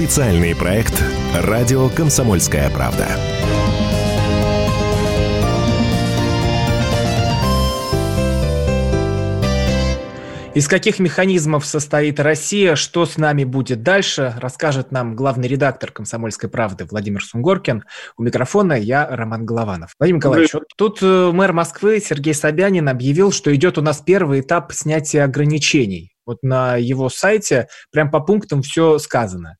Специальный проект «Радио Комсомольская правда». Из каких механизмов состоит Россия, что с нами будет дальше, расскажет нам главный редактор «Комсомольской правды» Владимир Сунгоркин. У микрофона я, Роман Голованов. Владимир Николаевич, вот тут э, мэр Москвы Сергей Собянин объявил, что идет у нас первый этап снятия ограничений. Вот на его сайте прям по пунктам все сказано.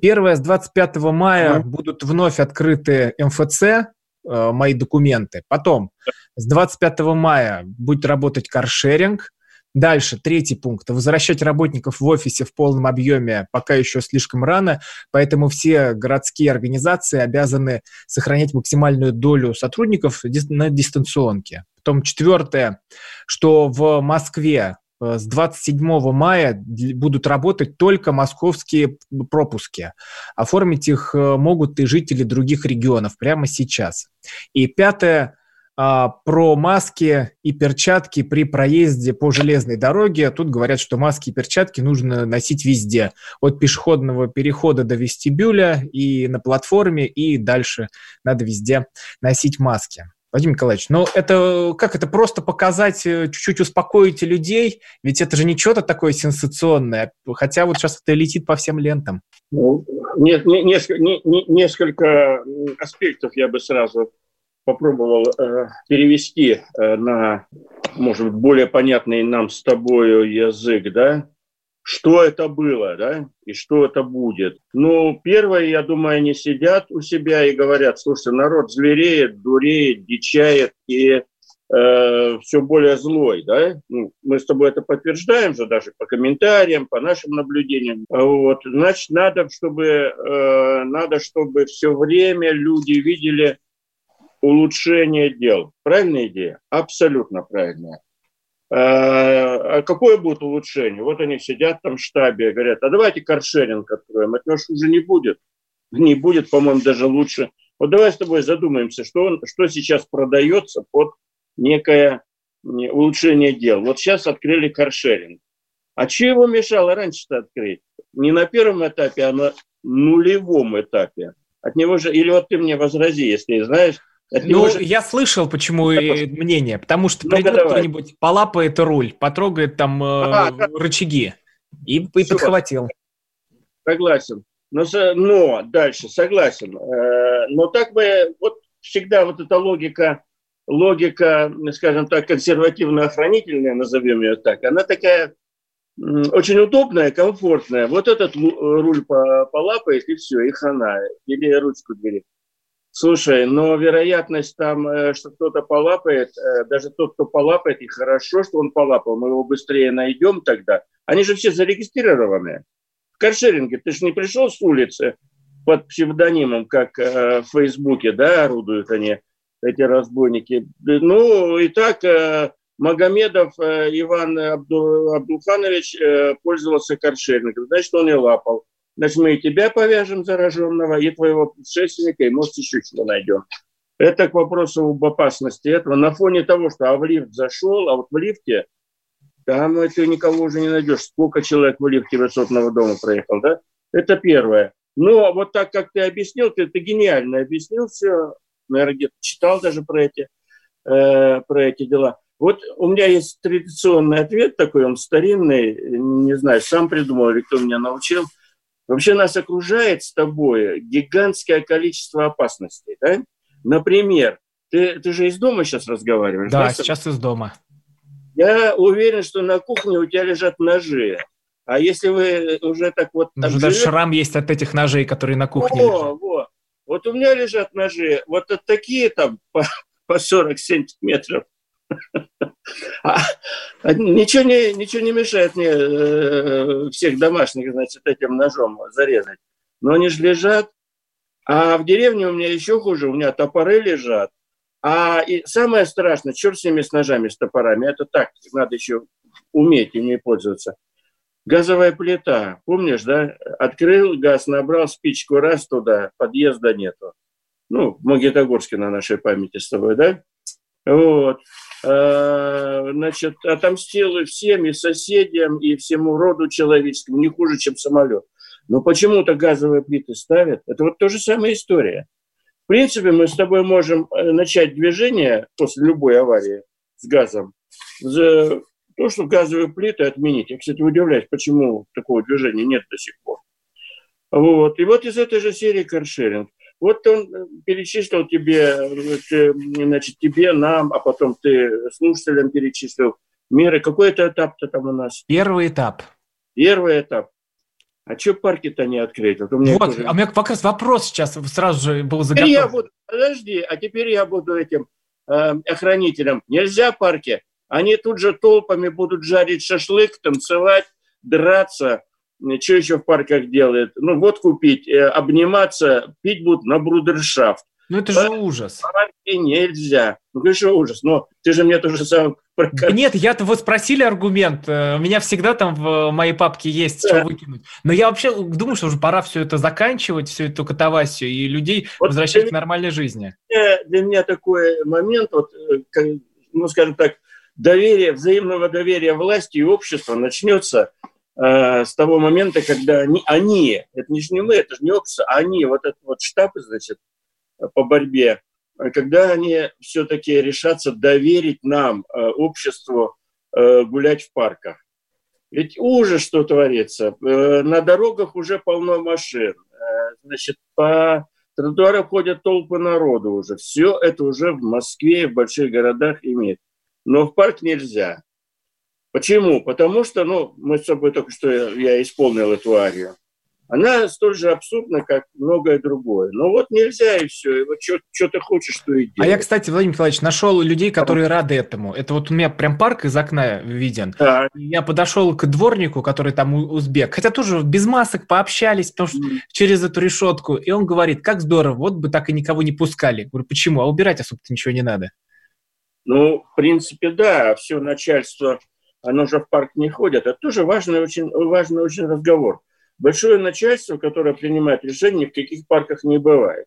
Первое, с 25 мая mm-hmm. будут вновь открыты МФЦ, э, мои документы. Потом, с 25 мая будет работать каршеринг, Дальше, третий пункт. Возвращать работников в офисе в полном объеме пока еще слишком рано, поэтому все городские организации обязаны сохранять максимальную долю сотрудников на дистанционке. Потом четвертое, что в Москве с 27 мая будут работать только московские пропуски. Оформить их э, могут и жители других регионов прямо сейчас. И пятое, а, про маски и перчатки при проезде по железной дороге. Тут говорят, что маски и перчатки нужно носить везде. От пешеходного перехода до вестибюля и на платформе, и дальше надо везде носить маски. Владимир Николаевич, ну это как это просто показать, э, чуть-чуть успокоить людей, ведь это же не что-то такое сенсационное, хотя вот сейчас это летит по всем лентам. Ну, не, не, несколько, не, несколько аспектов я бы сразу попробовал э, перевести э, на, может быть, более понятный нам с тобой язык, да, что это было, да, и что это будет. Ну, первое, я думаю, они сидят у себя и говорят, слушай, народ звереет, дуреет, дичает и э, все более злой, да. Ну, мы с тобой это подтверждаем же даже по комментариям, по нашим наблюдениям. Вот, значит, надо, чтобы, э, надо, чтобы все время люди видели улучшение дел. Правильная идея? Абсолютно правильная. А, какое будет улучшение? Вот они сидят там в штабе, говорят, а давайте каршеринг откроем. Это же уже не будет. Не будет, по-моему, даже лучше. Вот давай с тобой задумаемся, что, он, что сейчас продается под некое улучшение дел. Вот сейчас открыли каршеринг. А что его мешало раньше-то открыть? Не на первом этапе, а на нулевом этапе. От него же, или вот ты мне возрази, если знаешь, ну, уже... я слышал, почему и мнение. Потому что ну, придет кто-нибудь, полапает руль, потрогает там э, ага, рычаги и, и подхватил. Согласен. Но, но дальше, согласен. Э, но так бы, вот всегда вот эта логика, логика, скажем так, консервативно-охранительная, назовем ее так, она такая очень удобная, комфортная. Вот этот руль полапает, и все, и хана. Или ручку двери. Слушай, но вероятность там, э, что кто-то полапает, э, даже тот, кто полапает, и хорошо, что он полапал, мы его быстрее найдем тогда. Они же все зарегистрированы. В каршеринге ты же не пришел с улицы под псевдонимом, как э, в Фейсбуке, да, орудуют они, эти разбойники. Ну, и так Магомедов Иван Абду, Абдулханович пользовался каршерингом, значит, он и лапал. Значит, мы и тебя повяжем зараженного, и твоего предшественника, и, может, еще чего найдем. Это к вопросу об опасности этого. На фоне того, что а в лифт зашел, а вот в лифте, там это никого уже не найдешь. Сколько человек в лифте высотного дома проехал, да? Это первое. Но вот так, как ты объяснил, ты это гениально объяснил все. Наверное, где-то читал даже про эти, э, про эти дела. Вот у меня есть традиционный ответ такой, он старинный, не знаю, сам придумал или кто меня научил – Вообще нас окружает с тобой гигантское количество опасностей. Да? Например, ты, ты же из дома сейчас разговариваешь? Да, да, сейчас из дома. Я уверен, что на кухне у тебя лежат ножи. А если вы уже так вот... Уже даже шрам есть от этих ножей, которые на кухне О, лежат. Во. Вот у меня лежат ножи, вот от такие там по, по 40 сантиметров. А, а ничего, не, ничего не мешает мне э, всех домашних, значит, этим ножом зарезать. Но они же лежат. А в деревне у меня еще хуже, у меня топоры лежат. А и самое страшное, черт с ними, с ножами, с топорами, это так, надо еще уметь ими пользоваться. Газовая плита, помнишь, да? Открыл газ, набрал спичку, раз туда, подъезда нету. Ну, в Магнитогорске на нашей памяти с тобой, да? Вот. Э, значит, отомстил и всем, и соседям, и всему роду человеческому, не хуже, чем самолет. Но почему-то газовые плиты ставят. Это вот то же самая история. В принципе, мы с тобой можем э, начать движение после любой аварии с газом. За то, что газовые плиты отменить. Я, кстати, удивляюсь, почему такого движения нет до сих пор. Вот. И вот из этой же серии каршеринг. Вот он э, перечислил тебе, э, значит, тебе, нам, а потом ты слушателям перечислил меры. Какой это этап-то там у нас? Первый этап. Первый этап. А что парки-то не открыть? Вот, у меня, вот тоже... а у меня как раз вопрос сейчас сразу же был заготовлен. Я буду, подожди, а теперь я буду этим э, охранителем. Нельзя парки. Они тут же толпами будут жарить шашлык, танцевать, драться. Что еще в парках делают? Ну, вот купить, э, обниматься, пить будут на брудершафт. Ну, это же ужас. Парки нельзя. Ну, конечно, ужас. Но ты же мне тоже сам нет, я-то вот спросили аргумент. Э, у меня всегда там в моей папке есть, да. что выкинуть. Но я вообще думаю, что уже пора все это заканчивать, всю эту катавасию, и людей вот возвращать к нормальной жизни. Для меня такой момент, вот, э, ну, скажем так, доверие, взаимного доверия власти и общества начнется э, с того момента, когда они, они, это не, не мы, это же не общество, они, вот этот вот штаб, значит, по борьбе а когда они все-таки решатся доверить нам, э, обществу, э, гулять в парках. Ведь ужас, что творится. Э, на дорогах уже полно машин. Значит, по тротуарам ходят толпы народу уже. Все это уже в Москве и в больших городах имеет. Но в парк нельзя. Почему? Потому что, ну, мы с собой только что я исполнил эту арию она столь же абсурдна, как многое другое. Но вот нельзя и все. И вот что, ты хочешь, что и делай. А я, кстати, Владимир Николаевич, нашел людей, которые рады этому. Это вот у меня прям парк из окна виден. Да. Я подошел к дворнику, который там узбек, хотя тоже без масок пообщались, потому что mm. через эту решетку. И он говорит, как здорово, вот бы так и никого не пускали. Говорю, почему? А убирать особо-то ничего не надо. Ну, в принципе, да. Все начальство, оно же в парк не ходит. Это тоже важный очень, важный очень разговор большое начальство, которое принимает решения, ни в каких парках не бывает.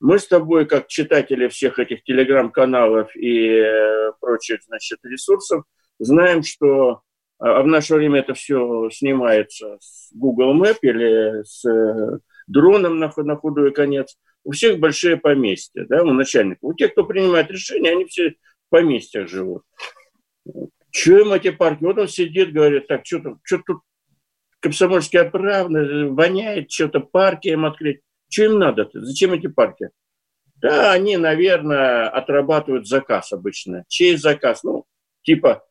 Мы с тобой, как читатели всех этих телеграм-каналов и э, прочих значит, ресурсов, знаем, что а, а в наше время это все снимается с Google Map или с э, дроном на, на худой конец. У всех большие поместья, да, у начальников. У тех, кто принимает решения, они все в поместьях живут. Чего им эти парки? Вот он сидит, говорит, так, что тут, что тут комсомольская правда, воняет что-то, парки им открыть. Что им надо-то? Зачем эти парки? Да, они, наверное, отрабатывают заказ обычно. Чей заказ? Ну, типа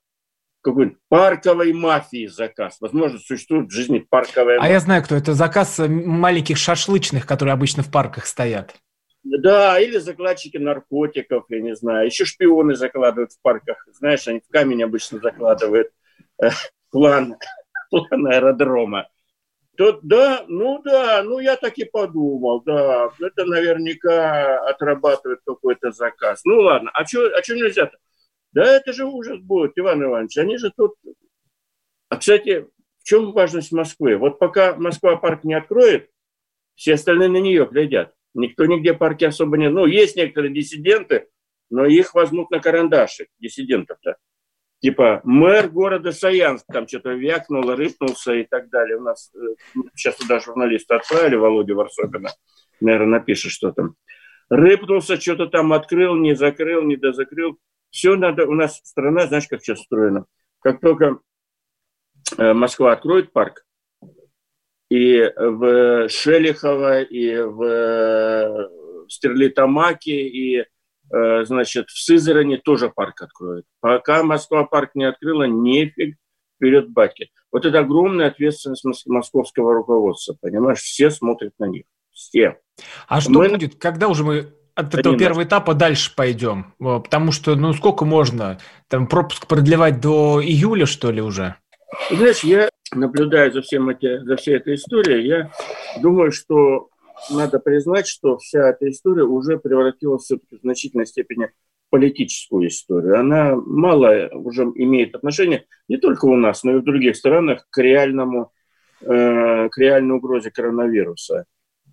какой-нибудь парковой мафии заказ. Возможно, существует в жизни парковая А я знаю, кто это. Заказ маленьких шашлычных, которые обычно в парках стоят. Да, или закладчики наркотиков, я не знаю. Еще шпионы закладывают в парках. Знаешь, они в камень обычно закладывают э, план план аэродрома. То, да, ну да, ну я так и подумал, да, это наверняка отрабатывает какой-то заказ. Ну ладно, а что а чё нельзя-то? Да это же ужас будет, Иван Иванович, они же тут... А, кстати, в чем важность Москвы? Вот пока Москва парк не откроет, все остальные на нее глядят. Никто нигде парки особо не... Ну, есть некоторые диссиденты, но их возьмут на карандаши, диссидентов-то типа мэр города Саянск там что-то вякнул, рыпнулся и так далее. У нас э, сейчас туда журналисты отправили, Володю Варсобина, наверное, напишет, что там. Рыпнулся, что-то там открыл, не закрыл, не дозакрыл. Все надо, у нас страна, знаешь, как сейчас устроена. Как только э, Москва откроет парк, и в Шелихово, и в э, Стерлитамаке, и Э, значит, в Сызрани тоже парк откроют. Пока Москва парк не открыла, нефиг вперед батьки. Вот это огромная ответственность московского руководства, понимаешь? Все смотрят на них. Все. А что мы... будет, когда уже мы от этого первого этапа дальше пойдем? Потому что, ну, сколько можно? Там пропуск продлевать до июля, что ли, уже? Знаешь, я наблюдаю за, всем эти, за всей этой историей, я думаю, что надо признать, что вся эта история уже превратилась все-таки в значительной степени в политическую историю. Она мало уже имеет отношение не только у нас, но и в других странах к реальному, э, к реальной угрозе коронавируса.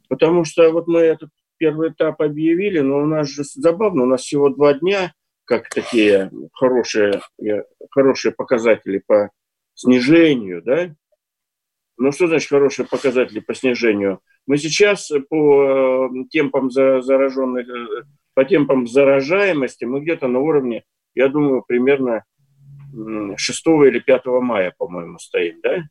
Потому что вот мы этот первый этап объявили, но у нас же забавно, у нас всего два дня, как такие хорошие, хорошие показатели по снижению, да, Ну, что значит хорошие показатели по снижению? Мы сейчас по темпам зараженных, по темпам заражаемости мы где-то на уровне, я думаю, примерно 6 или 5 мая, по-моему, стоим, да?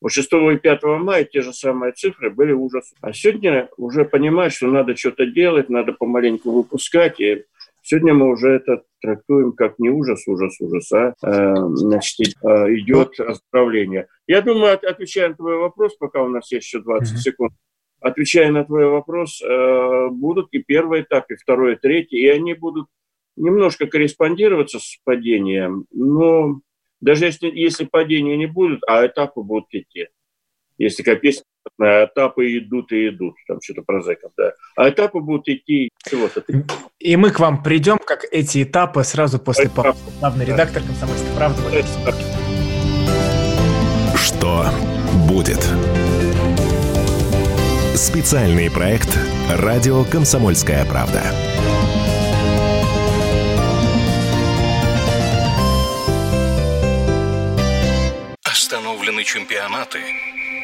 Вот 6 и 5 мая те же самые цифры были ужас. А сегодня уже понимают, что надо что-то делать, надо помаленьку выпускать. И сегодня мы уже это трактуем как не ужас, ужас, ужас, а э, значит, э, идет оздоровление. Я думаю, отвечая на твой вопрос, пока у нас есть еще 20 mm-hmm. секунд, отвечая на твой вопрос, э, будут и первый этап, и второй, и третий, и они будут немножко корреспондироваться с падением, но даже если, если падения не будут, а этапы будут идти. Если песня, этапы идут и идут, там что-то про зэков, да. А этапы будут идти всего-то. И мы к вам придем, как эти этапы, сразу после паузы. Главный да. редактор «Комсомольской правды» Что будет? Специальный проект «Радио Комсомольская правда». Остановлены чемпионаты,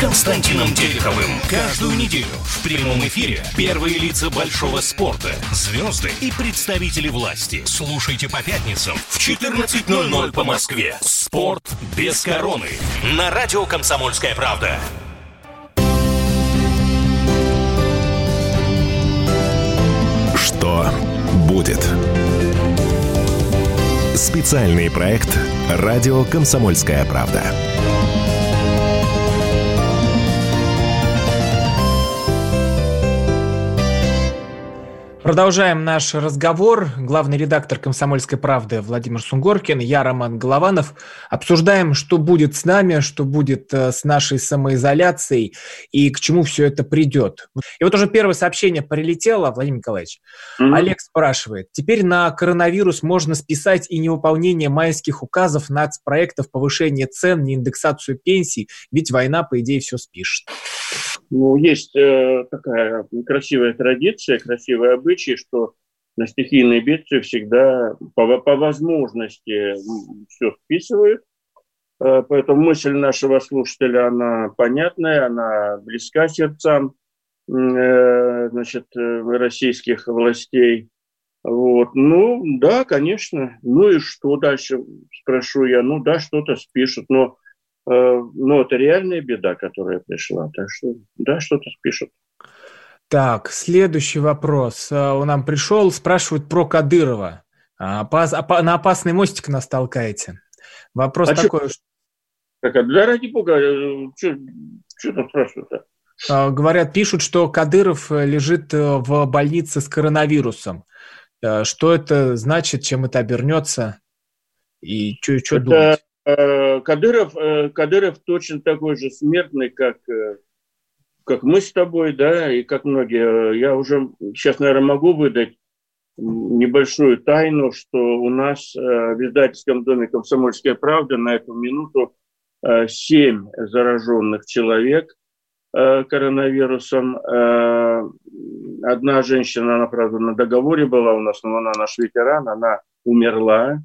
Константином Тереховым. Каждую неделю в прямом эфире первые лица большого спорта, звезды и представители власти. Слушайте по пятницам в 14.00 по Москве. Спорт без короны. На радио «Комсомольская правда». Что будет? Специальный проект «Радио Комсомольская правда». Продолжаем наш разговор. Главный редактор «Комсомольской правды» Владимир Сунгоркин, я Роман Голованов. Обсуждаем, что будет с нами, что будет э, с нашей самоизоляцией и к чему все это придет. И вот уже первое сообщение прилетело, Владимир Николаевич. Mm-hmm. Олег спрашивает. Теперь на коронавирус можно списать и невыполнение майских указов нацпроектов повышения цен, не индексацию пенсий, ведь война, по идее, все спишет. Ну, есть э, такая красивая традиция, красивый обычай, что на стихийные бедствия всегда по, по возможности все списывают. Э, поэтому мысль нашего слушателя, она понятная, она близка сердцам э, значит, э, российских властей. Вот. Ну, да, конечно. Ну и что дальше, спрошу я. Ну да, что-то спишут, но Э, ну, это реальная беда, которая пришла. Так что, да, что-то спишут. Так, следующий вопрос. Э, он нам пришел, спрашивают про Кадырова. А, на опасный мостик нас толкаете. Вопрос а такой. Что... Так, да ради бога, э, что там спрашивают-то? Говорят, пишут, что Кадыров лежит в больнице с коронавирусом. Что это значит, чем это обернется? И что думаете? Э, Кадыров, э, Кадыров точно такой же смертный, как, э, как мы с тобой, да, и как многие. Я уже сейчас, наверное, могу выдать небольшую тайну, что у нас в издательском доме «Комсомольская правда» на эту минуту семь зараженных человек коронавирусом. Одна женщина, она, правда, на договоре была у нас, но она наш ветеран, она умерла.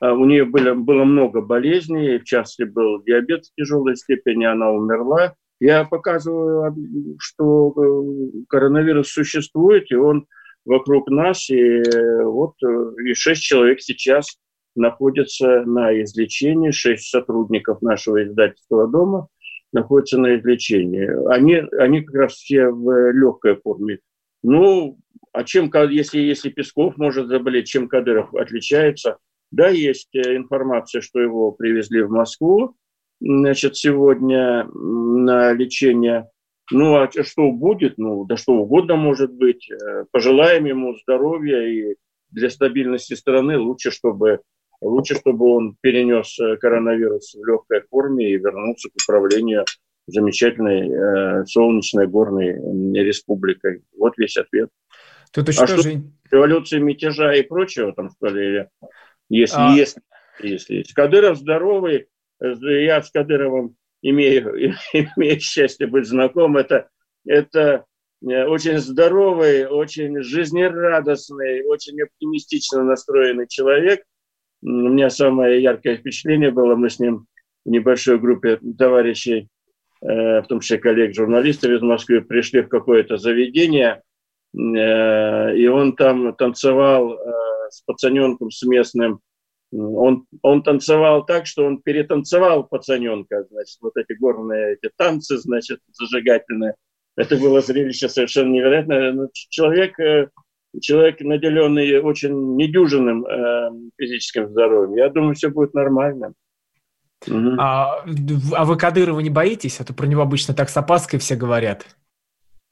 У нее было, было много болезней, в частности был диабет в тяжелой степени, она умерла. Я показываю, что э, коронавирус существует, и он вокруг нас, и э, вот э, и шесть человек сейчас находятся на излечении, шесть сотрудников нашего издательского дома находятся на излечении. Они, они как раз все в легкой форме. Ну, а чем, если, если Песков может заболеть, чем Кадыров отличается – да, есть информация, что его привезли в Москву, значит, сегодня на лечение. Ну, а что будет? Ну, да что угодно может быть. Э, пожелаем ему здоровья и для стабильности страны лучше, чтобы лучше, чтобы он перенес э, коронавирус в легкой форме и вернулся к управлению замечательной э, солнечной горной республикой. Вот весь ответ. Тут еще а тоже... что, революции, мятежа и прочего там, что ли, если, а... если Если есть. Кадыров здоровый, я с Кадыровым имею, имею счастье быть знаком. Это, это э, очень здоровый, очень жизнерадостный, очень оптимистично настроенный человек. У меня самое яркое впечатление было, мы с ним в небольшой группе товарищей, э, в том числе коллег-журналистов из Москвы, пришли в какое-то заведение, э, и он там танцевал с пацаненком, с местным, он, он танцевал так, что он перетанцевал пацаненка, значит, вот эти горные эти танцы, значит, зажигательные. Это было зрелище совершенно невероятное. Ну, человек, э, человек, наделенный очень недюжинным э, физическим здоровьем. Я думаю, все будет нормально. Угу. А, а вы Кадырова не боитесь? А то про него обычно так с опаской все говорят.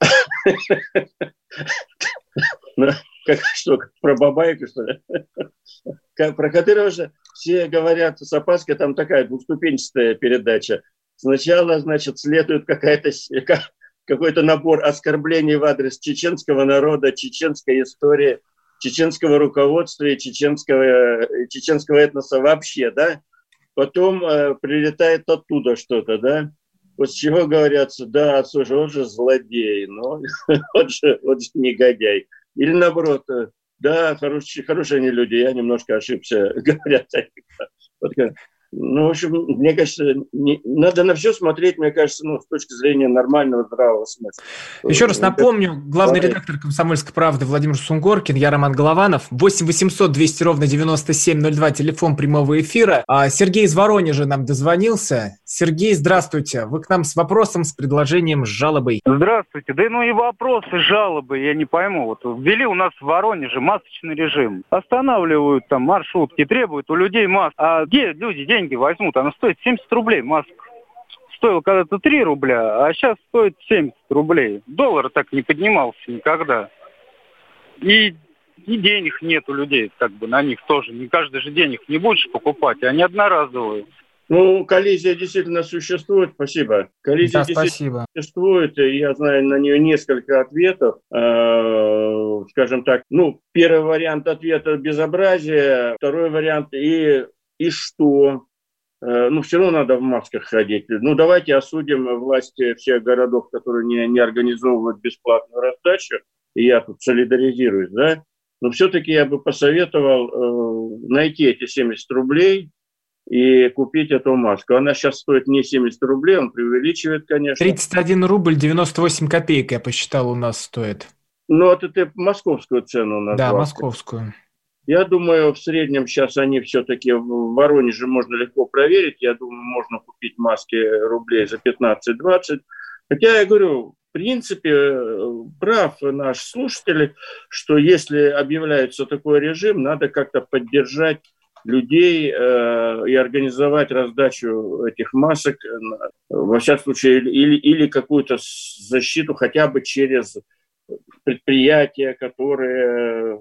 Как, что, про Бабайку, что ли? Про Кадырова же все говорят с опаской, там такая двухступенчатая передача. Сначала, значит, следует какая-то какой-то набор оскорблений в адрес чеченского народа, чеченской истории, чеченского руководства и чеченского, чеченского этноса вообще, да? Потом э, прилетает оттуда что-то, да? С чего говорят, да, слушай, он же злодей, но он же, он же негодяй. Или наоборот, э, да, хорошие, хорошие они люди, я немножко ошибся, говорят. Вот, ну, в общем, мне кажется, не, надо на все смотреть, мне кажется, ну, с точки зрения нормального здравого смысла. Еще раз напомню, главный редактор «Комсомольской правды» Владимир Сунгоркин, я Роман Голованов. 8 800 200 ровно 9702, телефон прямого эфира. А Сергей из Воронежа нам дозвонился. Сергей, здравствуйте. Вы к нам с вопросом, с предложением, с жалобой. Здравствуйте. Да ну и вопросы, жалобы, я не пойму. Вот ввели у нас в Воронеже масочный режим. Останавливают там маршрутки, требуют у людей масок. А где люди деньги деньги возьмут. Она стоит 70 рублей маска. Стоила когда-то 3 рубля, а сейчас стоит 70 рублей. Доллар так не поднимался никогда. И, и денег нет у людей, как бы на них тоже. Не каждый же день их не будешь покупать, они одноразовые. Ну, коллизия действительно существует, спасибо. Коллизия да, спасибо. существует, и я знаю на нее несколько ответов. Э, скажем так, ну, первый вариант ответа – безобразие, второй вариант – и, и что? Э, ну, все равно надо в масках ходить. Ну, давайте осудим власти всех городов, которые не, не организовывают бесплатную раздачу, и я тут солидаризируюсь, да, но все-таки я бы посоветовал э, найти эти 70 рублей и купить эту маску. Она сейчас стоит не 70 рублей, он преувеличивает, конечно. 31 рубль 98 копеек, я посчитал, у нас стоит. Ну, это ты московскую цену назвал. Да, московскую. Я думаю, в среднем сейчас они все-таки в Воронеже можно легко проверить. Я думаю, можно купить маски рублей за 15-20. Хотя я говорю, в принципе, прав наш слушатель, что если объявляется такой режим, надо как-то поддержать людей э, и организовать раздачу этих масок, э, во всяком случае, или, или какую-то защиту хотя бы через предприятия, которые...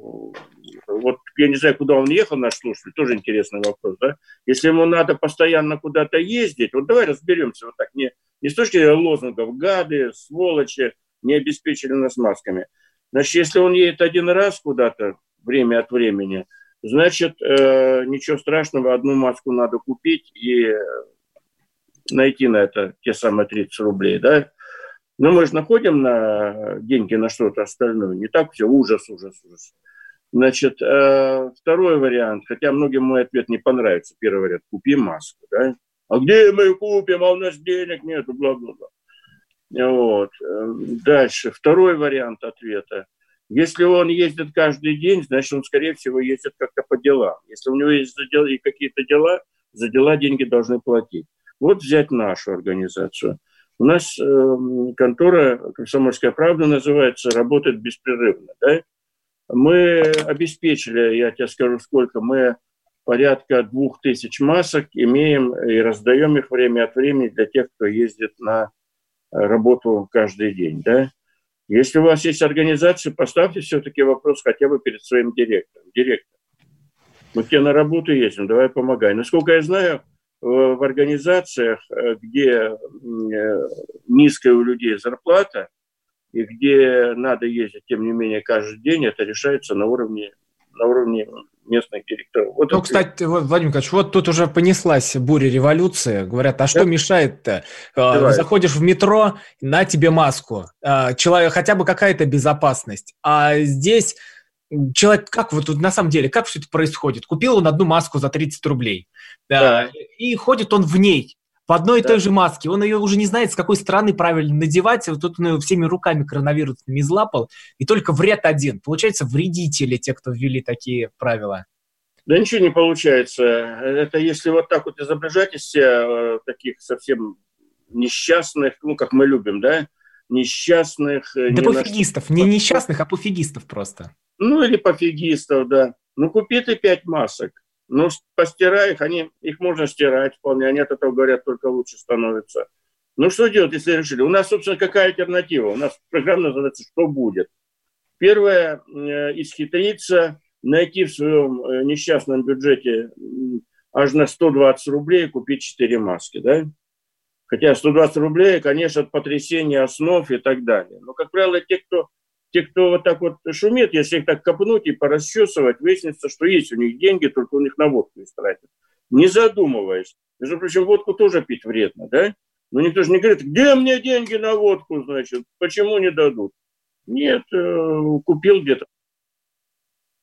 Вот я не знаю, куда он ехал, наш слушатель, тоже интересный вопрос, да? Если ему надо постоянно куда-то ездить, вот давай разберемся вот так, не, не с точки зрения лозунгов, гады, сволочи, не обеспечили нас масками. Значит, если он едет один раз куда-то, время от времени, значит, э, ничего страшного, одну маску надо купить и найти на это те самые 30 рублей, да? Но мы же находим на деньги на что-то остальное. Не так все ужас, ужас, ужас. Значит, э, второй вариант, хотя многим мой ответ не понравится. Первый вариант, купи маску, да? А где мы ее купим, а у нас денег нет, бла-бла-бла. Вот. Э, дальше, второй вариант ответа. Если он ездит каждый день, значит, он, скорее всего, ездит как-то по делам. Если у него есть какие-то дела, за дела деньги должны платить. Вот взять нашу организацию – у нас э, контора «Комсомольская правда» называется, работает беспрерывно. Да? Мы обеспечили, я тебе скажу сколько, мы порядка двух тысяч масок имеем и раздаем их время от времени для тех, кто ездит на работу каждый день. Да? Если у вас есть организация, поставьте все-таки вопрос хотя бы перед своим директором. Директор, мы тебе на работу ездим, давай помогай. Насколько я знаю, в организациях, э, где э, низкая у людей зарплата, и где надо ездить, тем не менее, каждый день, это решается на уровне на уровне местных директоров. Вот ну, кстати, вот, Владимир Николаевич, вот тут уже понеслась буря революции. Говорят, а что да? мешает-то? А, Давай. Заходишь в метро, на тебе маску. А, человек, хотя бы какая-то безопасность. А здесь человек, как вот на самом деле, как все это происходит? Купил он одну маску за 30 рублей, да. и ходит он в ней, в одной и да. той же маске. Он ее уже не знает, с какой стороны правильно надевать. Вот тут он ее всеми руками коронавирусными излапал. И только вред один. Получается, вредители, те, кто ввели такие правила. Да ничего не получается. Это если вот так вот изображать из себя э, таких совсем несчастных, ну, как мы любим, да, несчастных... Э, да не пофигистов, не несчастных, а пофигистов просто. Ну, или пофигистов, да. Ну, купи ты пять масок. Ну, постирай их, они, их можно стирать вполне, они от этого, говорят, только лучше становятся. Ну, что делать, если решили? У нас, собственно, какая альтернатива? У нас программа называется «Что будет?». Первое э, – исхитриться, найти в своем э, несчастном бюджете аж на 120 рублей купить 4 маски, да? Хотя 120 рублей, конечно, от потрясения основ и так далее. Но, как правило, те, кто те, кто вот так вот шумит, если их так копнуть и порасчесывать, выяснится, что есть у них деньги, только у них на водку истратят. Не задумываясь. Между прочим, водку тоже пить вредно, да? Но никто же не говорит, где мне деньги на водку, значит, почему не дадут? Нет, э, купил где-то.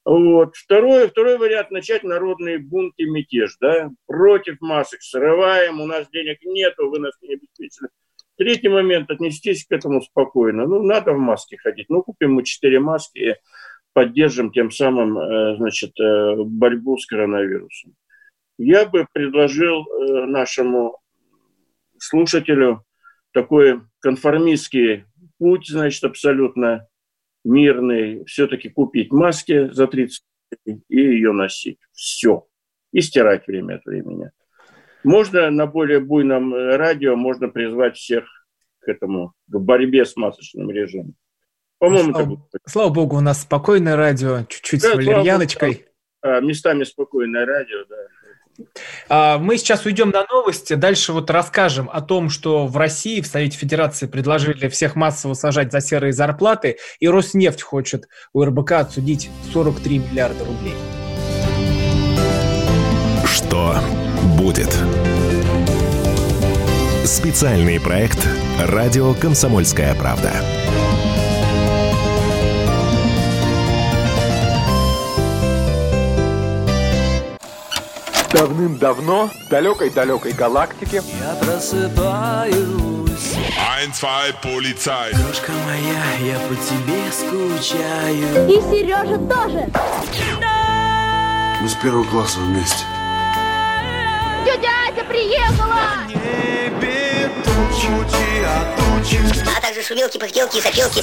Вот. Второй, второй вариант – начать народный бунт и мятеж. Да? Против масок срываем, у нас денег нету, вы нас не обеспечили. Третий момент – отнестись к этому спокойно. Ну, надо в маске ходить. Ну, купим мы четыре маски и поддержим тем самым э, значит, э, борьбу с коронавирусом. Я бы предложил э, нашему слушателю такой конформистский путь, значит, абсолютно мирный, все-таки купить маски за 30 и ее носить. Все. И стирать время от времени. Можно на более буйном э, радио, можно призвать всех к этому, к борьбе с масочным режимом. По-моему, слава, будет. слава богу, у нас спокойное радио, чуть-чуть да, с валерьяночкой. А, местами спокойное радио, да. А, мы сейчас уйдем на новости. Дальше вот расскажем о том, что в России, в Совете Федерации предложили всех массово сажать за серые зарплаты, и Роснефть хочет у РБК отсудить 43 миллиарда рублей. Что будет? Специальный проект «Радио Комсомольская правда». Давным-давно в далекой-далекой галактике Я просыпаюсь. Ein, zwei, полицай Дружка моя, я по тебе скучаю. И Сережа тоже. Мы с первого класса вместе Тетя приехала! небе тучи, а тучи А также шумелки, пыхтелки и сопелки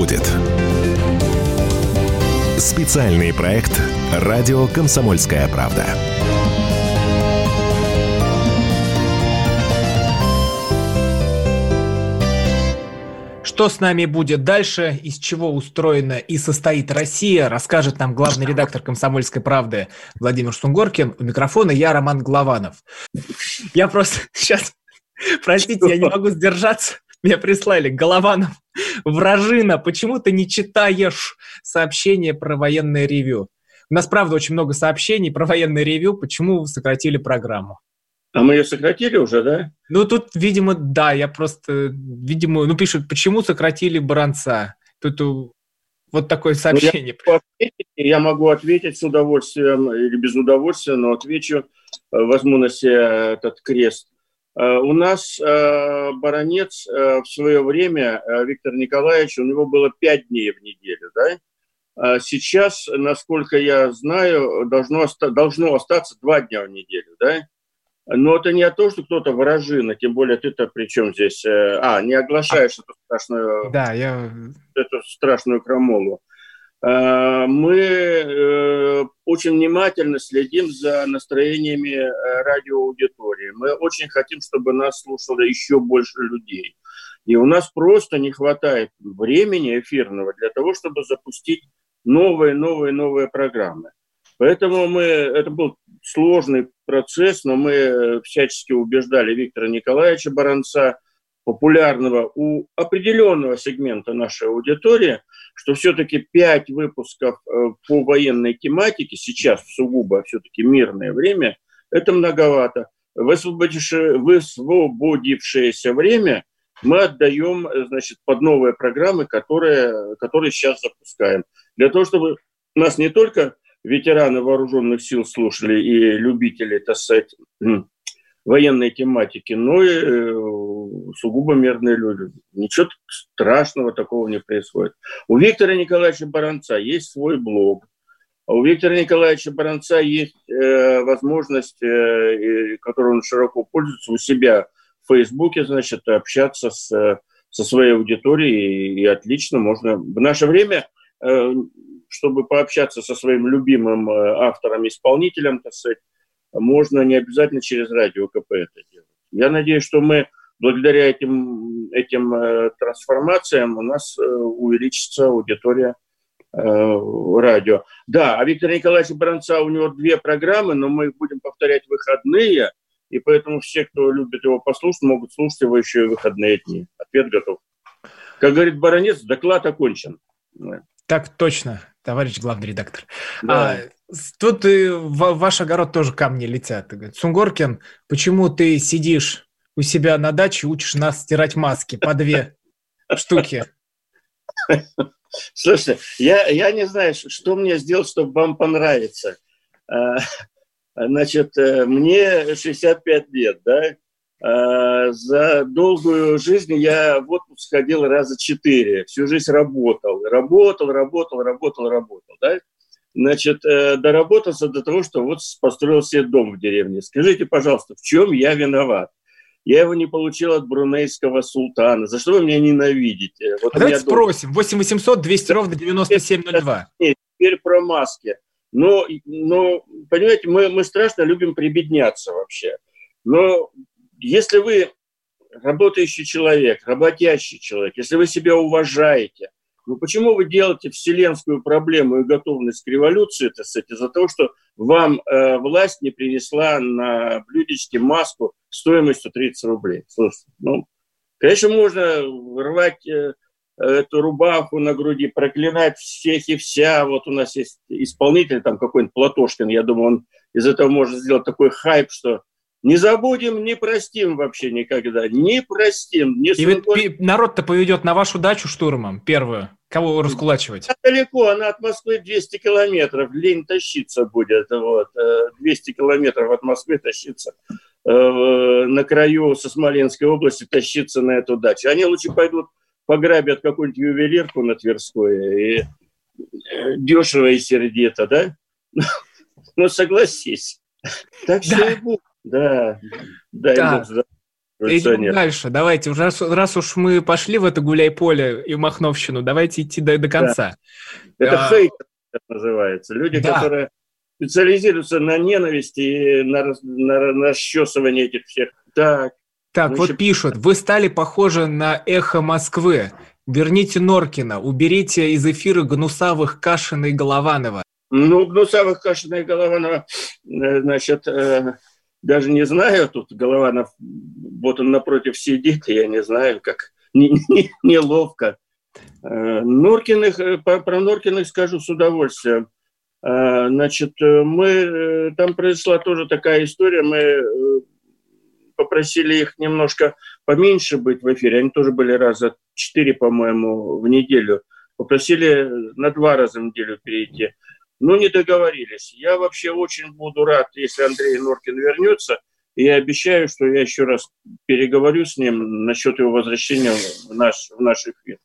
Будет? Специальный проект «Радио Комсомольская правда». Что с нами будет дальше, из чего устроена и состоит Россия, расскажет нам главный редактор «Комсомольской правды» Владимир Сунгоркин. У микрофона я, Роман Главанов. Я просто сейчас, простите, я не могу сдержаться. Мне прислали Голованов, вражина, почему ты не читаешь сообщения про военное ревю? У нас, правда, очень много сообщений про военное ревю, почему сократили программу. А мы ее сократили уже, да? Ну, тут, видимо, да, я просто, видимо, ну, пишут, почему сократили Баранца. Тут вот такое сообщение. Ну, я, могу ответить, я могу ответить с удовольствием или без удовольствия, но отвечу, возьму на себя этот крест. Э, у нас э, баронец э, в свое время, Виктор Николаевич, у него было пять дней в неделю, да? Сейчас, насколько я знаю, должно, должно остаться два дня в неделю, да? Но это не то, что кто-то вражина, тем более ты-то при чем здесь? А, не оглашаешь а, эту страшную, да, я... эту страшную крамолу. Э, мы э, очень внимательно следим за настроениями радиоаудитории. Мы очень хотим, чтобы нас слушало еще больше людей. И у нас просто не хватает времени эфирного для того, чтобы запустить новые, новые, новые программы. Поэтому мы, это был сложный процесс, но мы всячески убеждали Виктора Николаевича Баранца, популярного у определенного сегмента нашей аудитории, что все-таки пять выпусков э, по военной тематике, сейчас сугубо все-таки мирное время, это многовато. Высвободившееся время мы отдаем значит, под новые программы, которые, которые сейчас запускаем. Для того, чтобы нас не только ветераны вооруженных сил слушали и любители, так сказать, военной тематики, но и э, сугубо мирные люди. Ничего страшного такого не происходит. У Виктора Николаевича Баранца есть свой блог. А у Виктора Николаевича Баранца есть э, возможность, э, которой он широко пользуется, у себя в Фейсбуке, значит, общаться с, со своей аудиторией, и, и отлично можно. В наше время э, чтобы пообщаться со своим любимым э, автором-исполнителем, так сказать, можно не обязательно через радио КП это делать. Я надеюсь, что мы благодаря этим, этим э, трансформациям у нас э, увеличится аудитория радио. Да, а Виктор Николаевич Бранца, у него две программы, но мы их будем повторять выходные, и поэтому все, кто любит его послушать, могут слушать его еще и выходные дни. Ответ готов. Как говорит Баранец, доклад окончен. Так точно товарищ главный редактор. Да. А, тут и в ваш огород тоже камни летят. Сунгоркин, почему ты сидишь у себя на даче учишь нас стирать маски по две штуки? Слушайте, я, я не знаю, что мне сделать, чтобы вам понравиться. А, значит, э, мне 65 лет, да? А, за долгую жизнь я в отпуск ходил раза четыре. Всю жизнь работал. Работал, работал, работал, работал. Да? Значит, э, доработался до того, что вот построил себе дом в деревне. Скажите, пожалуйста, в чем я виноват? Я его не получил от брунейского султана. За что вы меня ненавидите? Вот Давайте спросим. 8 800 200 ровно 9702. Нет, теперь про маски. Но, но понимаете, мы, мы страшно любим прибедняться вообще. Но если вы работающий человек, работящий человек, если вы себя уважаете, ну почему вы делаете вселенскую проблему и готовность к революции, это из-за того, что вам э, власть не принесла на блюдечке маску стоимостью 30 рублей? Слушайте, ну, конечно, можно рвать э, эту рубаху на груди, проклинать всех и вся. Вот у нас есть исполнитель, там какой-нибудь Платошкин, я думаю, он из этого может сделать такой хайп, что не забудем, не простим вообще никогда. Не простим. Не И ведь народ-то поведет на вашу дачу штурмом, первую. Кого раскулачивать? Далеко, она от Москвы 200 километров. Лень тащиться будет. Вот. 200 э, километров от Москвы тащиться. Э, на краю со Смоленской области тащиться на эту дачу. Они лучше пойдут пограбят какую-нибудь ювелирку на Тверской. И э, дешево и сердито, да? Ну, согласись. Так все и будет. Да, дай да. Идем дальше. Давайте, раз, раз уж мы пошли в это гуляй-поле и Махновщину, давайте идти до, до конца. Да. Это а... хейтер называется. Люди, да. которые специализируются на ненависти и на, на, на расчесывании этих всех. Так. Так, вот пишут, вы стали похожи на эхо Москвы. Верните Норкина, уберите из эфира Гнусавых, Кашина и Голованова. Ну, Гнусавых, Кашина и Голованова, э, значит, э, даже не знаю, тут Голованов, вот он напротив сидит, я не знаю, как неловко. Э, Норкиных, э, про Норкиных скажу с удовольствием. Э, значит, мы, там произошла тоже такая история, мы попросили их немножко поменьше быть в эфире, они тоже были раза четыре, по-моему, в неделю. Попросили на два раза в неделю перейти. Ну, не договорились. Я вообще очень буду рад, если Андрей Норкин вернется. И я обещаю, что я еще раз переговорю с ним насчет его возвращения в наш, в наш эфир.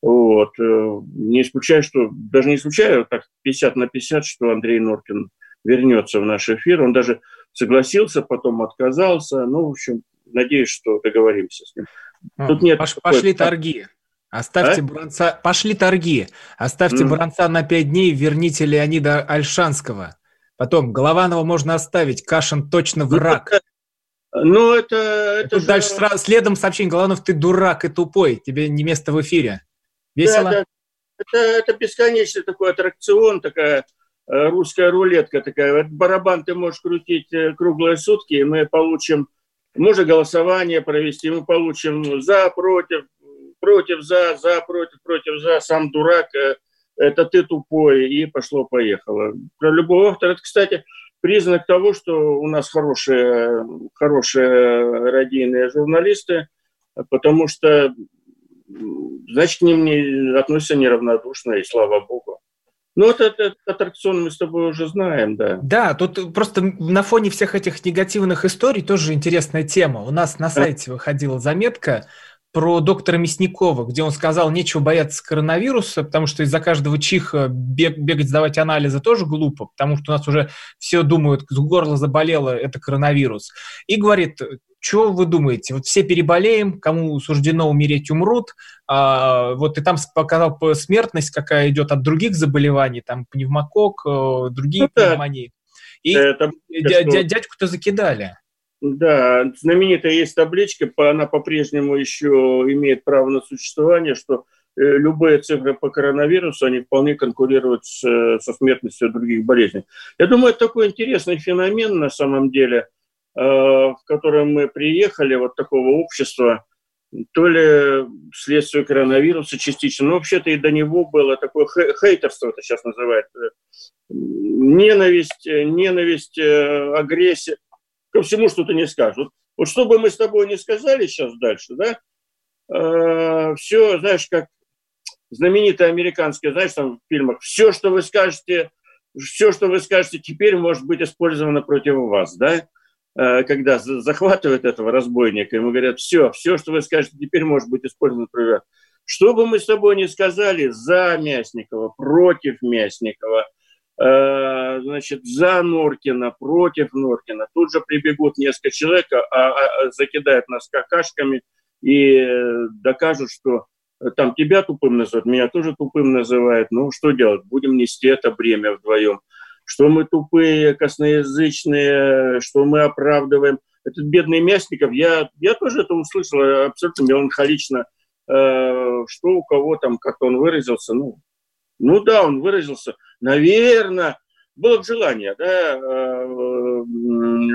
Вот. Э, не исключаю, что, даже не исключаю, так 50 на 50, что Андрей Норкин вернется в наш эфир. Он даже согласился, потом отказался. Ну, в общем, надеюсь, что договоримся с ним. Тут нет Пош, пошли торги. Оставьте а? Буранца, пошли торги. Оставьте mm. Буранца на пять дней, верните Леонида Альшанского. Потом Голованова можно оставить, Кашин точно ну, враг. Ну, это... это же... Дальше сразу, следом сообщение, Голованов, ты дурак и тупой, тебе не место в эфире. Весело? Да, да. Это, это бесконечный такой аттракцион, такая э, русская рулетка такая. Вот барабан ты можешь крутить э, круглые сутки, и мы получим, можно голосование провести, мы получим за, против, против, за, за, против, против, за, сам дурак, э, это ты тупой, и пошло-поехало. Про любого автора, это, кстати, признак того, что у нас хорошие, хорошие радийные журналисты, потому что, значит, к ним не относятся неравнодушно, и слава богу. Ну, вот этот аттракцион мы с тобой уже знаем, да. Да, тут просто на фоне всех этих негативных историй тоже интересная тема. У нас на сайте выходила заметка про доктора Мясникова, где он сказал, нечего бояться коронавируса, потому что из-за каждого чиха бег, бегать, сдавать анализы тоже глупо, потому что у нас уже все думают, с горла заболело, это коронавирус. И говорит, что вы думаете? Вот все переболеем, кому суждено умереть, умрут. А, вот и там показал смертность, какая идет от других заболеваний, там пневмокок, э, другие ну, пневмонии. И это, дядьку-то закидали. Да, знаменитая есть табличка, она по-прежнему еще имеет право на существование, что э, любые цифры по коронавирусу, они вполне конкурируют с, со смертностью других болезней. Я думаю, это такой интересный феномен на самом деле, э, в котором мы приехали, вот такого общества, то ли следствие коронавируса частично, но вообще-то и до него было такое хейтерство, это сейчас называют, э, ненависть, ненависть, агрессия ко всему что-то не скажут. Вот, что бы мы с тобой не сказали сейчас дальше, да, э, все, знаешь, как знаменитое американское, знаешь, там в фильмах, все, что вы скажете, все, что вы скажете теперь, может быть использовано против вас, да, э, когда захватывают этого разбойника, ему говорят, все, все, что вы скажете теперь, может быть использовано против вас. Что бы мы с тобой не сказали за Мясникова, против Мясникова – значит, за Норкина, против Норкина. Тут же прибегут несколько человек, а, а, а закидают нас какашками и докажут, что там тебя тупым называют, меня тоже тупым называют. Ну, что делать? Будем нести это бремя вдвоем. Что мы тупые, косноязычные, что мы оправдываем. Этот бедный Мясников, я, я тоже это услышал абсолютно меланхолично, э, что у кого там, как он выразился, ну, ну да, он выразился, наверное, было бы желание, да, э,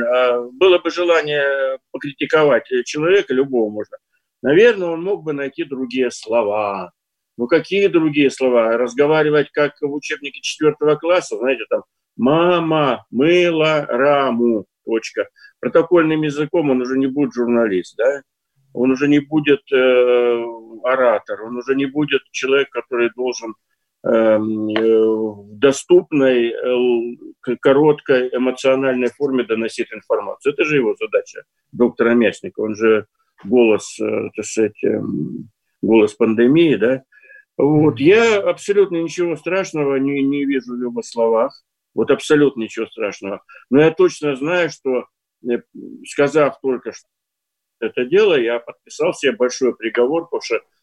э, было бы желание покритиковать человека, любого можно. Наверное, он мог бы найти другие слова. Ну, какие другие слова? Разговаривать, как в учебнике четвертого класса, знаете, там, мама мыла раму, точка. Протокольным языком он уже не будет журналист, да? Он уже не будет э, оратор, он уже не будет человек, который должен в доступной, э, короткой, эмоциональной форме доносить информацию. Это же его задача, доктора Мясника. Он же голос, э, так сказать, эм, голос пандемии, да. Вот. Я абсолютно ничего страшного не, не вижу в его словах. Вот абсолютно ничего страшного. Но я точно знаю, что, сказав только что это дело, я подписал себе большой приговор, потому что Э,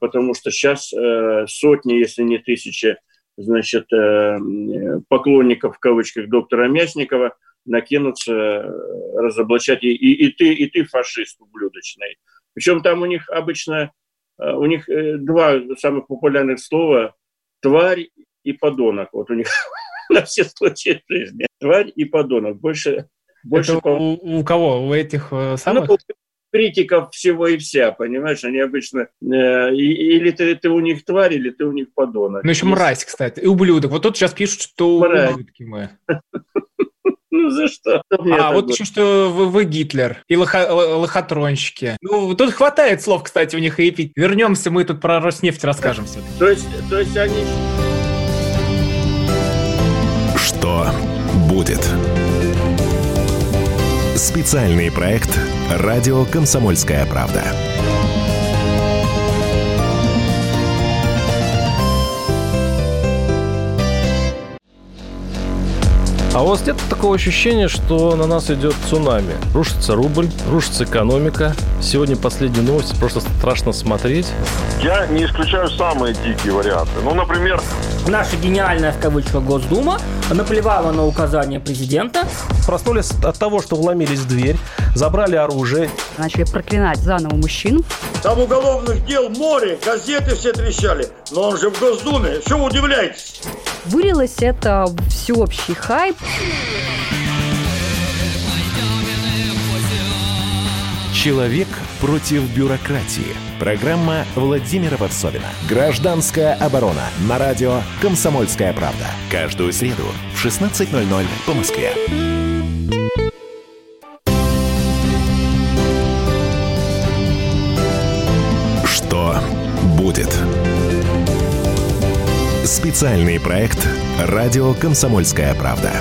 потому что сейчас э, сотни, если не тысячи, значит, э, поклонников, в кавычках, доктора Мясникова накинутся разоблачать. И, и, и, ты, и ты фашист ублюдочный. Причем там у них обычно, у них два самых популярных слова – тварь и подонок. Вот у них на все случаи жизни. Тварь и подонок. Больше, больше Это по... у, у кого? У этих самых? Ну, критиков всего и вся, понимаешь? Они обычно... Э, или ты, ты у них тварь, или ты у них подонок. Ну, еще Есть... мразь, кстати, и ублюдок. Вот тут сейчас пишут, что мразь. ублюдки мы. Ну, за что? А, вот еще, что вы, вы Гитлер и лохо, лохотронщики. Ну, тут хватает слов, кстати, у них и пить. Вернемся, мы тут про Роснефть расскажем все То есть, то есть они... Что будет? Специальный проект «Радио Комсомольская правда». А у вас нет такого ощущения, что на нас идет цунами? Рушится рубль, рушится экономика. Сегодня последняя новость, просто страшно смотреть. Я не исключаю самые дикие варианты. Ну, например... Наша гениальная, в кавычках, Госдума наплевала на указания президента. Проснулись от того, что вломились в дверь, забрали оружие. Начали проклинать заново мужчин. Там уголовных дел море, газеты все трещали. Но он же в Госдуме, что вы удивляетесь? Вылилось это всеобщий хайп. Человек против бюрократии. Программа Владимира Варсовина. Гражданская оборона. На радио «Комсомольская правда». Каждую среду в 16.00 по Москве. Что будет? Специальный проект «Радио Комсомольская правда».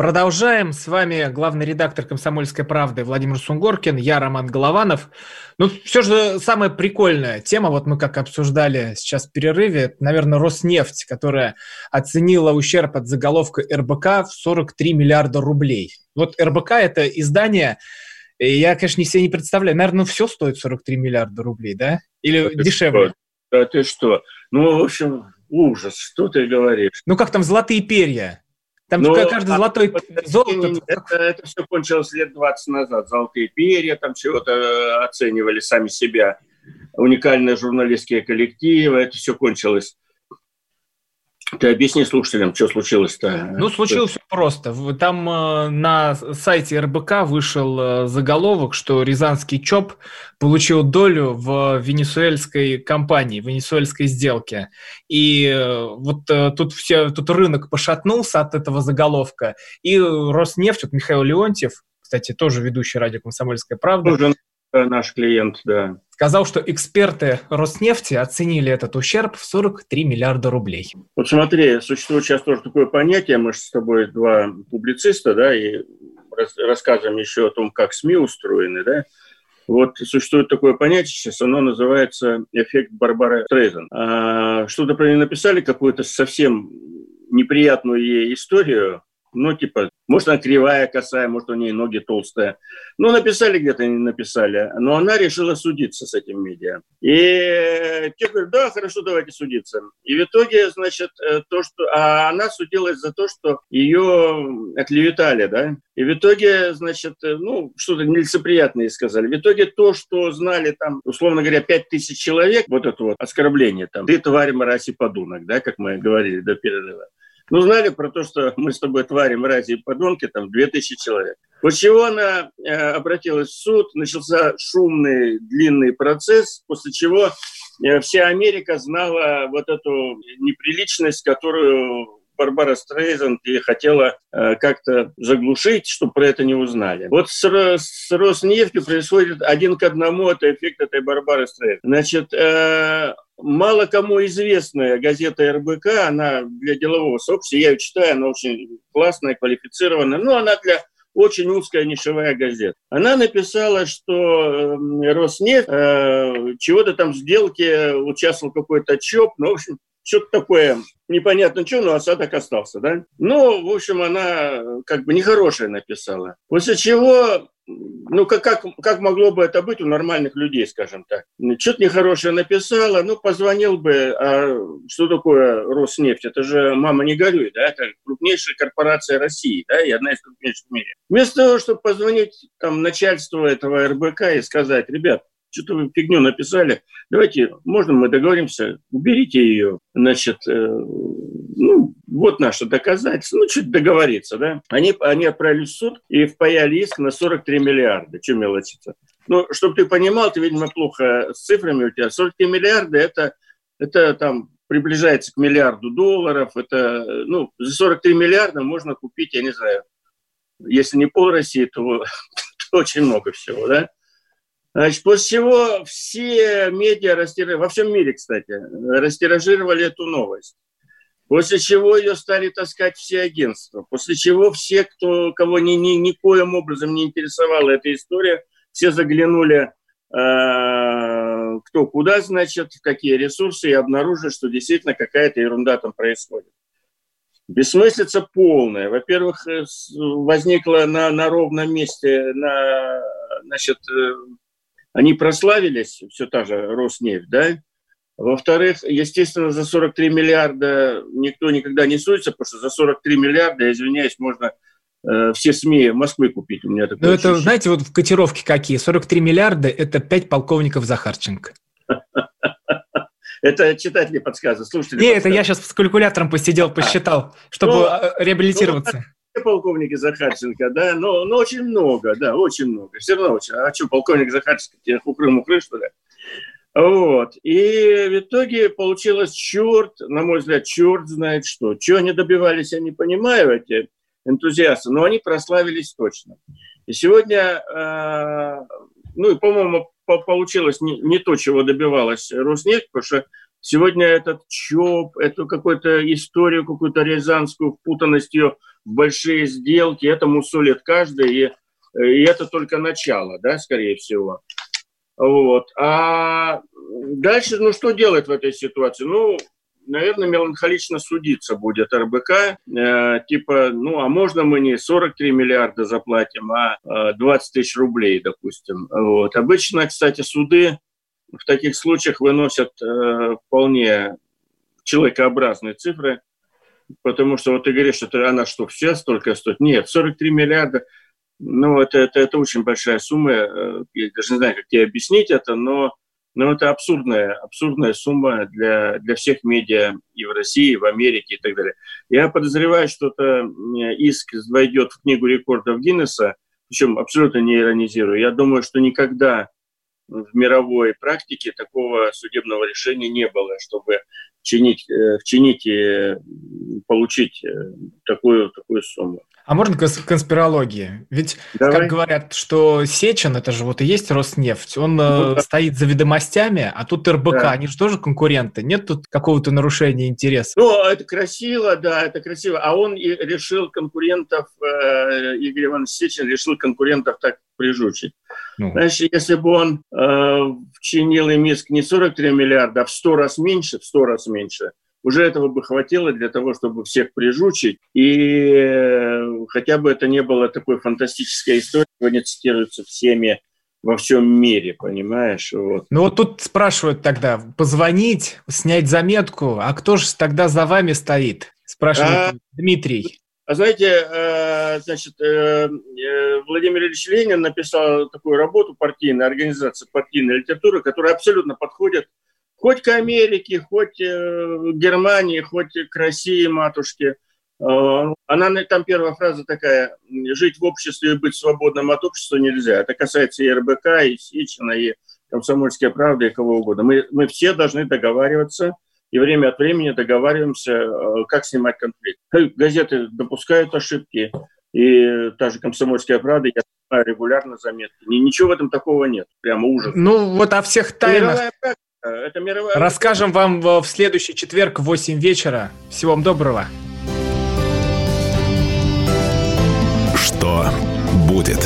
Продолжаем. С вами главный редактор «Комсомольской правды» Владимир Сунгоркин, я Роман Голованов. Ну, все же самая прикольная тема, вот мы как обсуждали сейчас в перерыве, это, наверное, Роснефть, которая оценила ущерб от заголовка РБК в 43 миллиарда рублей. Вот РБК – это издание, я, конечно, себе не представляю, наверное, все стоит 43 миллиарда рублей, да? Или да дешевле? Что? Да ты что? Ну, в общем, ужас, что ты говоришь? Ну, как там «Золотые перья»? Там Ну, каждый а- золотой золото. Это, это все кончилось лет 20 назад. Золотые перья там чего-то э, оценивали сами себя. Уникальные журналистские коллективы. Это все кончилось. Ты объясни слушателям, что случилось-то. Ну, случилось все просто. Там э, на сайте РБК вышел э, заголовок, что рязанский ЧОП получил долю в венесуэльской компании, венесуэльской сделке. И э, вот э, тут все, тут рынок пошатнулся от этого заголовка. И Роснефть, вот Михаил Леонтьев, кстати, тоже ведущий радио «Комсомольская правда», Тоже э, наш клиент, да. сказал, что эксперты Роснефти оценили этот ущерб в 43 миллиарда рублей. Вот смотри, существует сейчас тоже такое понятие, мы же с тобой два публициста, да, и рас- рассказываем еще о том, как СМИ устроены, да. Вот существует такое понятие сейчас, оно называется эффект Барбары Стрейзен. А, что-то про нее написали, какую-то совсем неприятную ей историю, ну, типа, может, она кривая, косая, может, у нее ноги толстые. Ну, написали где-то, не написали. Но она решила судиться с этим медиа. И те говорят, да, хорошо, давайте судиться. И в итоге, значит, э, то, что... А она судилась за то, что ее оклеветали, да. И в итоге, значит, э, ну, что-то нелицеприятное сказали. В итоге то, что знали там, условно говоря, 5 тысяч человек, вот это вот оскорбление там, ты тварь, мразь и подонок, да, как мы говорили до перерыва. Ну, знали про то, что мы с тобой твари, мрази и подонки, там, 2000 человек. После чего она э, обратилась в суд, начался шумный, длинный процесс, после чего э, вся Америка знала вот эту неприличность, которую Барбара Стрейзанд и хотела э, как-то заглушить, чтобы про это не узнали. Вот с, с Роснефтью происходит один к одному это эффект этой Барбары Стрейзанд. Значит, э, мало кому известная газета РБК, она для делового сообщества, я ее читаю, она очень классная, квалифицированная, но она для очень узкая нишевая газета. Она написала, что э, Роснефть э, чего-то там в сделке участвовал какой-то ЧОП, ну, в общем, что-то такое непонятно что, но осадок остался, да? Ну, в общем, она э, как бы нехорошее написала. После чего, ну, как, как, как могло бы это быть у нормальных людей, скажем так? Что-то нехорошее написала, ну, позвонил бы, а что такое Роснефть? Это же, мама, не горюй, да? Это крупнейшая корпорация России, да, и одна из крупнейших в мире. Вместо того, чтобы позвонить там начальству этого РБК и сказать, ребят, что-то вы фигню написали. Давайте, можно мы договоримся, уберите ее. Значит, э, ну, вот наше доказательство. Ну, чуть договориться, да. Они, они отправились в суд и впаяли иск на 43 миллиарда. Чем мелочиться? Ну, чтобы ты понимал, ты, видимо, плохо с цифрами у тебя. 43 миллиарда – это, это там приближается к миллиарду долларов. Это, ну, за 43 миллиарда можно купить, я не знаю, если не пол России, то, то очень много всего, да. Значит, после чего все медиа растиражировали, во всем мире, кстати, растиражировали эту новость. После чего ее стали таскать все агентства. После чего все, кто, кого ни, ни, никоим образом не интересовала эта история, все заглянули э, кто куда, значит, в какие ресурсы, и обнаружат, что действительно какая-то ерунда там происходит. Бессмыслица полная. Во-первых, э, возникла на, на ровном месте, на, значит, э, они прославились, все та же Роснефть, да? Во-вторых, естественно, за 43 миллиарда никто никогда не суется, потому что за 43 миллиарда, извиняюсь, можно э, все СМИ Москвы купить. У меня такое Ну, это, знаете, вот в котировке какие? 43 миллиарда – это 5 полковников Захарченко. Это читатели подсказывают, слушатели Не, это я сейчас с калькулятором посидел, а. посчитал, чтобы ну, э, реабилитироваться. Полковники Захарченко, да, но, но очень много, да, очень много. Все равно очень. А что, полковник Захарченко, тебе хукры-мукры, что ли? Вот. И в итоге получилось черт, на мой взгляд, черт знает что. Чего они добивались, я не понимаю, эти энтузиасты, но они прославились точно. И сегодня, э, ну и, по-моему, получилось не, не то, чего добивалась Роснефть, потому что сегодня этот ЧОП, эту какую-то историю, какую-то рязанскую впутанность ее в большие сделки, это мусолит каждый, и, и это только начало, да, скорее всего. Вот. А дальше, ну, что делать в этой ситуации? Ну, наверное, меланхолично судиться будет РБК. Э, типа, ну, а можно мы не 43 миллиарда заплатим, а 20 э, тысяч рублей, допустим. Вот. Обычно, кстати, суды в таких случаях выносят э, вполне человекообразные цифры, потому что вот ты говоришь, что она что, все столько стоит? Нет, 43 миллиарда – ну, это, это, это очень большая сумма. Э, я даже не знаю, как тебе объяснить это, но, но это абсурдная, абсурдная сумма для, для всех медиа и в России, и в Америке и так далее. Я подозреваю, что это иск войдет в книгу рекордов Гиннесса, причем абсолютно не иронизирую. Я думаю, что никогда в мировой практике такого судебного решения не было, чтобы чинить, э, вчинить и получить э, такую, такую сумму. А можно конспирологии? Ведь, Давай. как говорят, что Сечин, это же вот и есть Роснефть, он ну, да. стоит за ведомостями, а тут РБК, да. они же тоже конкуренты. Нет тут какого-то нарушения интересов? Ну, это красиво, да, это красиво. А он и решил конкурентов, э, Игорь Иванович Сечин решил конкурентов так прижучить. Ну. Значит, если бы он э, вчинил им иск не 43 миллиарда, а в 100 раз меньше, в 100 раз меньше – уже этого бы хватило для того, чтобы всех прижучить. И э, хотя бы это не было такой фантастической историей, сегодня цитируется всеми во всем мире, понимаешь? Вот. Ну вот тут спрашивают тогда, позвонить, снять заметку, а кто же тогда за вами стоит? Спрашивает а, Дмитрий. А знаете, э, значит, э, Владимир Ильич Ленин написал такую работу партийная, организация партийной литературы, которая абсолютно подходит хоть к Америке, хоть э, к Германии, хоть к России, матушке. Э, она там первая фраза такая: жить в обществе и быть свободным от общества нельзя. Это касается и РБК, и Сичина, и Комсомольская правда, и кого угодно. Мы, мы все должны договариваться и время от времени договариваемся, э, как снимать конфликт. Газеты допускают ошибки, и та же «Комсомольская правда», я снимаю регулярно заметки. Ничего в этом такого нет, прямо ужас. Ну, вот о всех тайнах... Мировая Э, это мировая... Расскажем вам в следующий четверг в 8 вечера. Всего вам доброго. Что будет?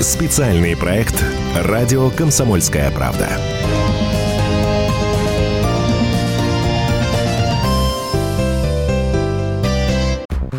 Специальный проект «Радио Комсомольская правда».